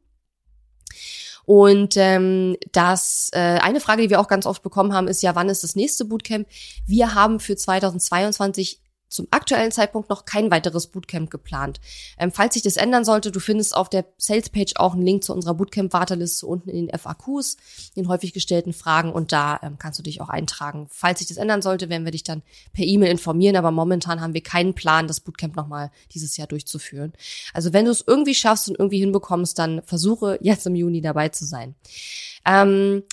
S1: Und ähm, das äh, eine Frage, die wir auch ganz oft bekommen haben, ist ja, wann ist das nächste Bootcamp? Wir haben für 2022 zum aktuellen Zeitpunkt noch kein weiteres Bootcamp geplant. Ähm, falls sich das ändern sollte, du findest auf der Salespage auch einen Link zu unserer Bootcamp-Warteliste unten in den FAQs, den häufig gestellten Fragen und da ähm, kannst du dich auch eintragen. Falls sich das ändern sollte, werden wir dich dann per E-Mail informieren, aber momentan haben wir keinen Plan, das Bootcamp nochmal dieses Jahr durchzuführen. Also wenn du es irgendwie schaffst und irgendwie hinbekommst, dann versuche jetzt im Juni dabei zu sein. Ähm,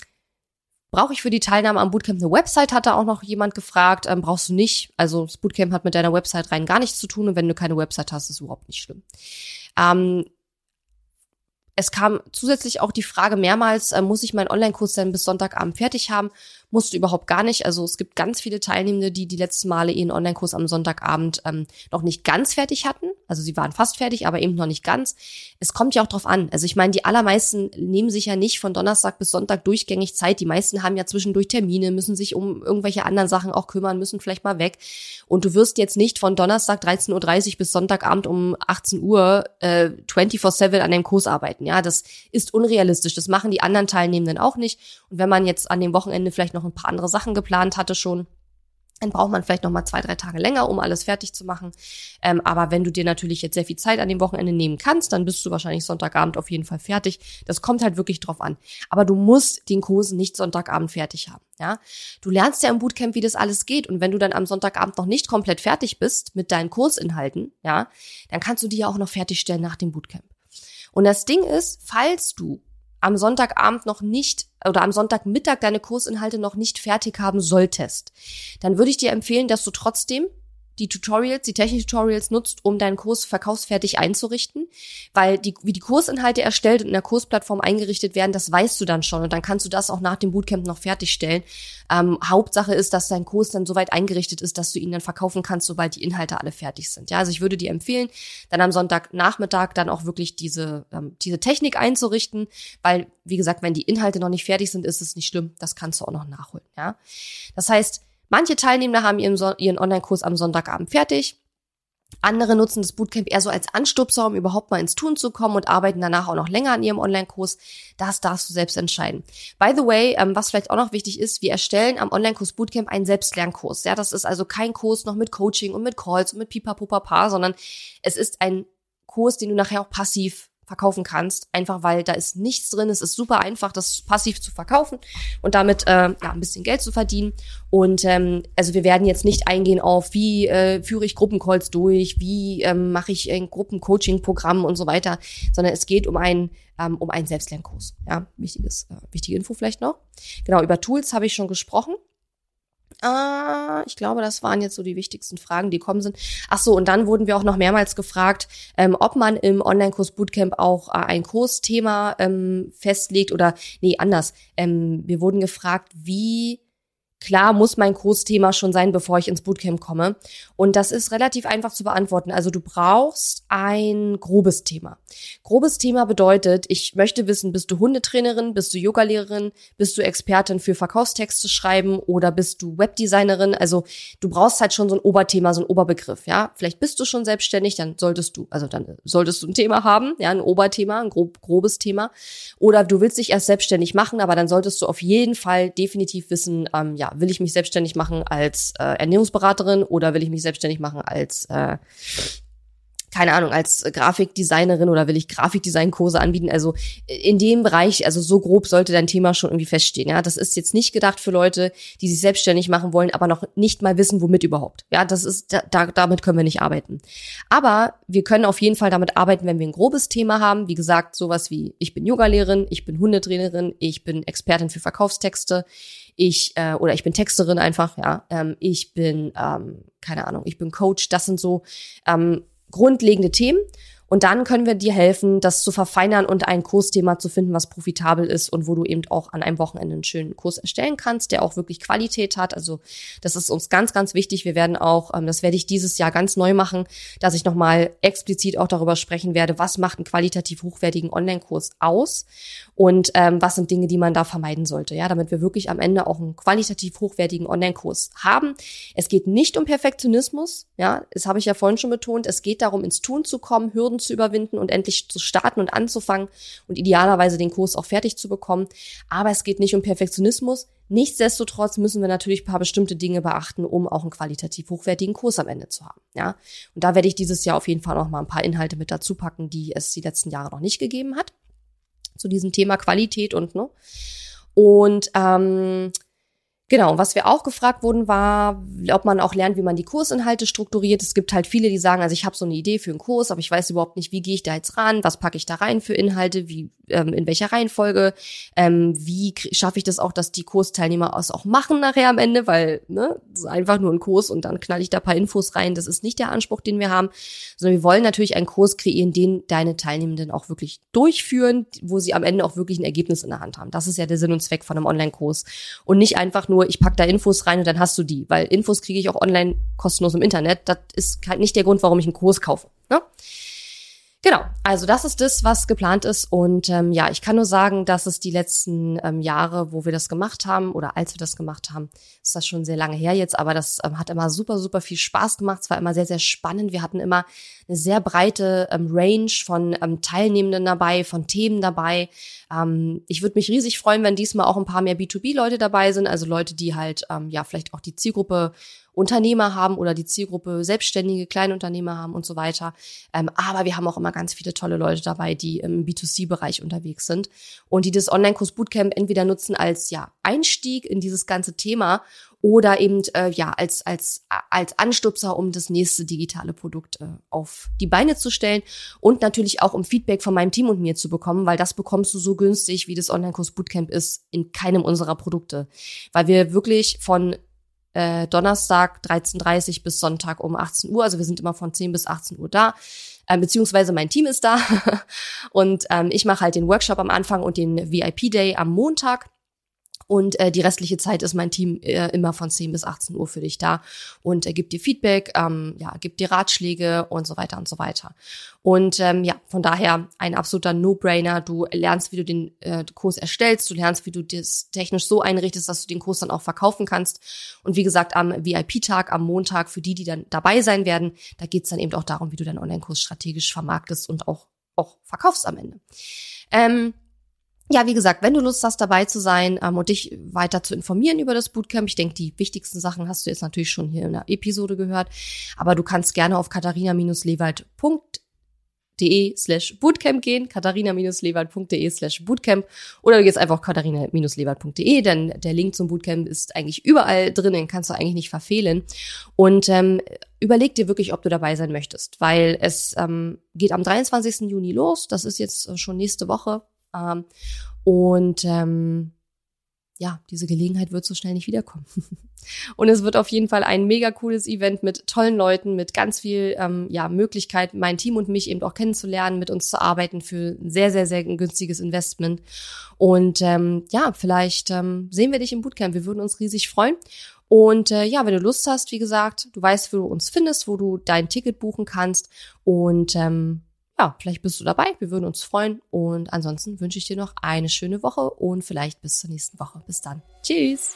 S1: Brauche ich für die Teilnahme am Bootcamp eine Website, hat da auch noch jemand gefragt. Ähm, brauchst du nicht. Also das Bootcamp hat mit deiner Website rein gar nichts zu tun und wenn du keine Website hast, ist überhaupt nicht schlimm. Ähm, es kam zusätzlich auch die Frage mehrmals, äh, muss ich meinen Online-Kurs denn bis Sonntagabend fertig haben? Musst du überhaupt gar nicht. Also es gibt ganz viele Teilnehmende, die die letzten Male ihren Online-Kurs am Sonntagabend ähm, noch nicht ganz fertig hatten. Also sie waren fast fertig, aber eben noch nicht ganz. Es kommt ja auch drauf an. Also ich meine, die allermeisten nehmen sich ja nicht von Donnerstag bis Sonntag durchgängig Zeit. Die meisten haben ja zwischendurch Termine, müssen sich um irgendwelche anderen Sachen auch kümmern, müssen vielleicht mal weg. Und du wirst jetzt nicht von Donnerstag 13.30 Uhr bis Sonntagabend um 18 Uhr äh, 24-7 an dem Kurs arbeiten. Ja, das ist unrealistisch. Das machen die anderen Teilnehmenden auch nicht. Und wenn man jetzt an dem Wochenende vielleicht noch ein paar andere Sachen geplant hatte schon, dann braucht man vielleicht noch mal zwei, drei Tage länger, um alles fertig zu machen. Ähm, aber wenn du dir natürlich jetzt sehr viel Zeit an dem Wochenende nehmen kannst, dann bist du wahrscheinlich Sonntagabend auf jeden Fall fertig. Das kommt halt wirklich drauf an. Aber du musst den Kurs nicht Sonntagabend fertig haben. Ja, du lernst ja im Bootcamp, wie das alles geht. Und wenn du dann am Sonntagabend noch nicht komplett fertig bist mit deinen Kursinhalten, ja, dann kannst du die ja auch noch fertigstellen nach dem Bootcamp. Und das Ding ist, falls du am Sonntagabend noch nicht oder am Sonntagmittag deine Kursinhalte noch nicht fertig haben solltest, dann würde ich dir empfehlen, dass du trotzdem die Tutorials, die Technik-Tutorials nutzt, um deinen Kurs verkaufsfertig einzurichten, weil die, wie die Kursinhalte erstellt und in der Kursplattform eingerichtet werden, das weißt du dann schon und dann kannst du das auch nach dem Bootcamp noch fertigstellen. Ähm, Hauptsache ist, dass dein Kurs dann soweit eingerichtet ist, dass du ihn dann verkaufen kannst, sobald die Inhalte alle fertig sind. Ja, also ich würde dir empfehlen, dann am Sonntagnachmittag dann auch wirklich diese, ähm, diese Technik einzurichten, weil, wie gesagt, wenn die Inhalte noch nicht fertig sind, ist es nicht schlimm, das kannst du auch noch nachholen. Ja, das heißt, Manche Teilnehmer haben ihren, so ihren Online-Kurs am Sonntagabend fertig. Andere nutzen das Bootcamp eher so als Anstupser, um überhaupt mal ins Tun zu kommen und arbeiten danach auch noch länger an ihrem Online-Kurs. Das darfst du selbst entscheiden. By the way, ähm, was vielleicht auch noch wichtig ist, wir erstellen am Online-Kurs Bootcamp einen Selbstlernkurs. Ja, das ist also kein Kurs noch mit Coaching und mit Calls und mit Pipapopapa, sondern es ist ein Kurs, den du nachher auch passiv verkaufen kannst, einfach weil da ist nichts drin. Es ist super einfach, das passiv zu verkaufen und damit äh, ja, ein bisschen Geld zu verdienen. Und ähm, also wir werden jetzt nicht eingehen auf, wie äh, führe ich Gruppencalls durch, wie ähm, mache ich ein Gruppencoaching-Programm und so weiter, sondern es geht um einen ähm, um einen Selbstlernkurs. Ja, wichtiges, äh, wichtige Info vielleicht noch. Genau, über Tools habe ich schon gesprochen. Ah, ich glaube, das waren jetzt so die wichtigsten Fragen, die kommen sind. Ach so, und dann wurden wir auch noch mehrmals gefragt, ähm, ob man im Online-Kurs Bootcamp auch äh, ein Kursthema ähm, festlegt oder nee, anders. Ähm, wir wurden gefragt, wie Klar muss mein Kursthema schon sein, bevor ich ins Bootcamp komme. Und das ist relativ einfach zu beantworten. Also du brauchst ein grobes Thema. Grobes Thema bedeutet, ich möchte wissen, bist du Hundetrainerin, bist du Yogalehrerin, bist du Expertin für Verkaufstexte schreiben oder bist du Webdesignerin? Also du brauchst halt schon so ein Oberthema, so ein Oberbegriff, ja. Vielleicht bist du schon selbstständig, dann solltest du, also dann solltest du ein Thema haben, ja, ein Oberthema, ein grob, grobes Thema. Oder du willst dich erst selbstständig machen, aber dann solltest du auf jeden Fall definitiv wissen, ähm, ja, will ich mich selbstständig machen als äh, Ernährungsberaterin oder will ich mich selbstständig machen als äh, keine Ahnung, als Grafikdesignerin oder will ich Grafikdesignkurse anbieten? Also in dem Bereich, also so grob sollte dein Thema schon irgendwie feststehen. Ja, das ist jetzt nicht gedacht für Leute, die sich selbstständig machen wollen, aber noch nicht mal wissen, womit überhaupt. Ja, das ist, da, damit können wir nicht arbeiten. Aber wir können auf jeden Fall damit arbeiten, wenn wir ein grobes Thema haben. Wie gesagt, sowas wie ich bin Yogalehrerin, ich bin Hundetrainerin, ich bin Expertin für Verkaufstexte, ich äh, oder ich bin Texterin einfach, ja, ähm, ich bin ähm, keine Ahnung, ich bin Coach. Das sind so ähm, grundlegende Themen. Und dann können wir dir helfen, das zu verfeinern und ein Kursthema zu finden, was profitabel ist und wo du eben auch an einem Wochenende einen schönen Kurs erstellen kannst, der auch wirklich Qualität hat. Also das ist uns ganz, ganz wichtig. Wir werden auch, ähm, das werde ich dieses Jahr ganz neu machen, dass ich nochmal explizit auch darüber sprechen werde, was macht einen qualitativ hochwertigen Online-Kurs aus und ähm, was sind Dinge, die man da vermeiden sollte. Ja, damit wir wirklich am Ende auch einen qualitativ hochwertigen Online-Kurs haben. Es geht nicht um Perfektionismus. Ja, das habe ich ja vorhin schon betont. Es geht darum, ins Tun zu kommen, Hürden zu überwinden und endlich zu starten und anzufangen und idealerweise den Kurs auch fertig zu bekommen. Aber es geht nicht um Perfektionismus. Nichtsdestotrotz müssen wir natürlich ein paar bestimmte Dinge beachten, um auch einen qualitativ hochwertigen Kurs am Ende zu haben. Ja, und da werde ich dieses Jahr auf jeden Fall noch mal ein paar Inhalte mit dazu packen, die es die letzten Jahre noch nicht gegeben hat zu diesem Thema Qualität und ne. Und ähm, Genau, was wir auch gefragt wurden, war, ob man auch lernt, wie man die Kursinhalte strukturiert. Es gibt halt viele, die sagen, also ich habe so eine Idee für einen Kurs, aber ich weiß überhaupt nicht, wie gehe ich da jetzt ran, was packe ich da rein für Inhalte, wie ähm, in welcher Reihenfolge, ähm, wie schaffe ich das auch, dass die Kursteilnehmer es auch machen nachher am Ende, weil ne, einfach nur ein Kurs und dann knall ich da paar Infos rein. Das ist nicht der Anspruch, den wir haben, sondern wir wollen natürlich einen Kurs kreieren, den deine Teilnehmenden auch wirklich durchführen, wo sie am Ende auch wirklich ein Ergebnis in der Hand haben. Das ist ja der Sinn und Zweck von einem Online-Kurs und nicht einfach nur nur, ich pack da Infos rein und dann hast du die, weil Infos kriege ich auch online kostenlos im Internet. Das ist halt nicht der Grund, warum ich einen Kurs kaufe. Ne? Genau, also das ist das, was geplant ist. Und ähm, ja, ich kann nur sagen, dass es die letzten ähm, Jahre, wo wir das gemacht haben oder als wir das gemacht haben, ist das schon sehr lange her jetzt, aber das ähm, hat immer super, super viel Spaß gemacht. Es war immer sehr, sehr spannend. Wir hatten immer eine sehr breite ähm, Range von ähm, Teilnehmenden dabei, von Themen dabei. Ähm, ich würde mich riesig freuen, wenn diesmal auch ein paar mehr B2B-Leute dabei sind, also Leute, die halt ähm, ja vielleicht auch die Zielgruppe Unternehmer haben oder die Zielgruppe selbstständige Kleinunternehmer haben und so weiter. Ähm, aber wir haben auch immer ganz viele tolle Leute dabei, die im B2C-Bereich unterwegs sind und die das Online-Kurs Bootcamp entweder nutzen als ja Einstieg in dieses ganze Thema oder eben äh, ja als als als Anstupser, um das nächste digitale Produkt äh, auf die Beine zu stellen und natürlich auch um Feedback von meinem Team und mir zu bekommen, weil das bekommst du so günstig, wie das Online-Kurs Bootcamp ist, in keinem unserer Produkte, weil wir wirklich von äh, Donnerstag 13.30 bis Sonntag um 18 Uhr, also wir sind immer von 10 bis 18 Uhr da, äh, beziehungsweise mein Team ist da. Und ähm, ich mache halt den Workshop am Anfang und den VIP-Day am Montag und äh, die restliche Zeit ist mein Team äh, immer von 10 bis 18 Uhr für dich da und äh, gibt dir Feedback, ähm, ja, gibt dir Ratschläge und so weiter und so weiter. Und ähm, ja, von daher ein absoluter No-Brainer. Du lernst, wie du den äh, Kurs erstellst, du lernst, wie du das technisch so einrichtest, dass du den Kurs dann auch verkaufen kannst. Und wie gesagt, am VIP-Tag, am Montag, für die, die dann dabei sein werden, da geht's dann eben auch darum, wie du deinen Online-Kurs strategisch vermarktest und auch, auch verkaufst am Ende. Ähm, ja, wie gesagt, wenn du Lust hast, dabei zu sein ähm, und dich weiter zu informieren über das Bootcamp, ich denke, die wichtigsten Sachen hast du jetzt natürlich schon hier in der Episode gehört, aber du kannst gerne auf katharina-lewald.de slash Bootcamp gehen, katharina-lewald.de slash Bootcamp oder du gehst einfach auf katharina-lewald.de, denn der Link zum Bootcamp ist eigentlich überall drin, den kannst du eigentlich nicht verfehlen und ähm, überleg dir wirklich, ob du dabei sein möchtest, weil es ähm, geht am 23. Juni los, das ist jetzt schon nächste Woche, und ähm, ja, diese Gelegenheit wird so schnell nicht wiederkommen. und es wird auf jeden Fall ein mega cooles Event mit tollen Leuten, mit ganz viel ähm, ja, Möglichkeit, mein Team und mich eben auch kennenzulernen, mit uns zu arbeiten für ein sehr, sehr, sehr günstiges Investment. Und ähm, ja, vielleicht ähm, sehen wir dich im Bootcamp. Wir würden uns riesig freuen. Und äh, ja, wenn du Lust hast, wie gesagt, du weißt, wo du uns findest, wo du dein Ticket buchen kannst. Und ähm, ja, vielleicht bist du dabei. Wir würden uns freuen. Und ansonsten wünsche ich dir noch eine schöne Woche und vielleicht bis zur nächsten Woche. Bis dann. Tschüss.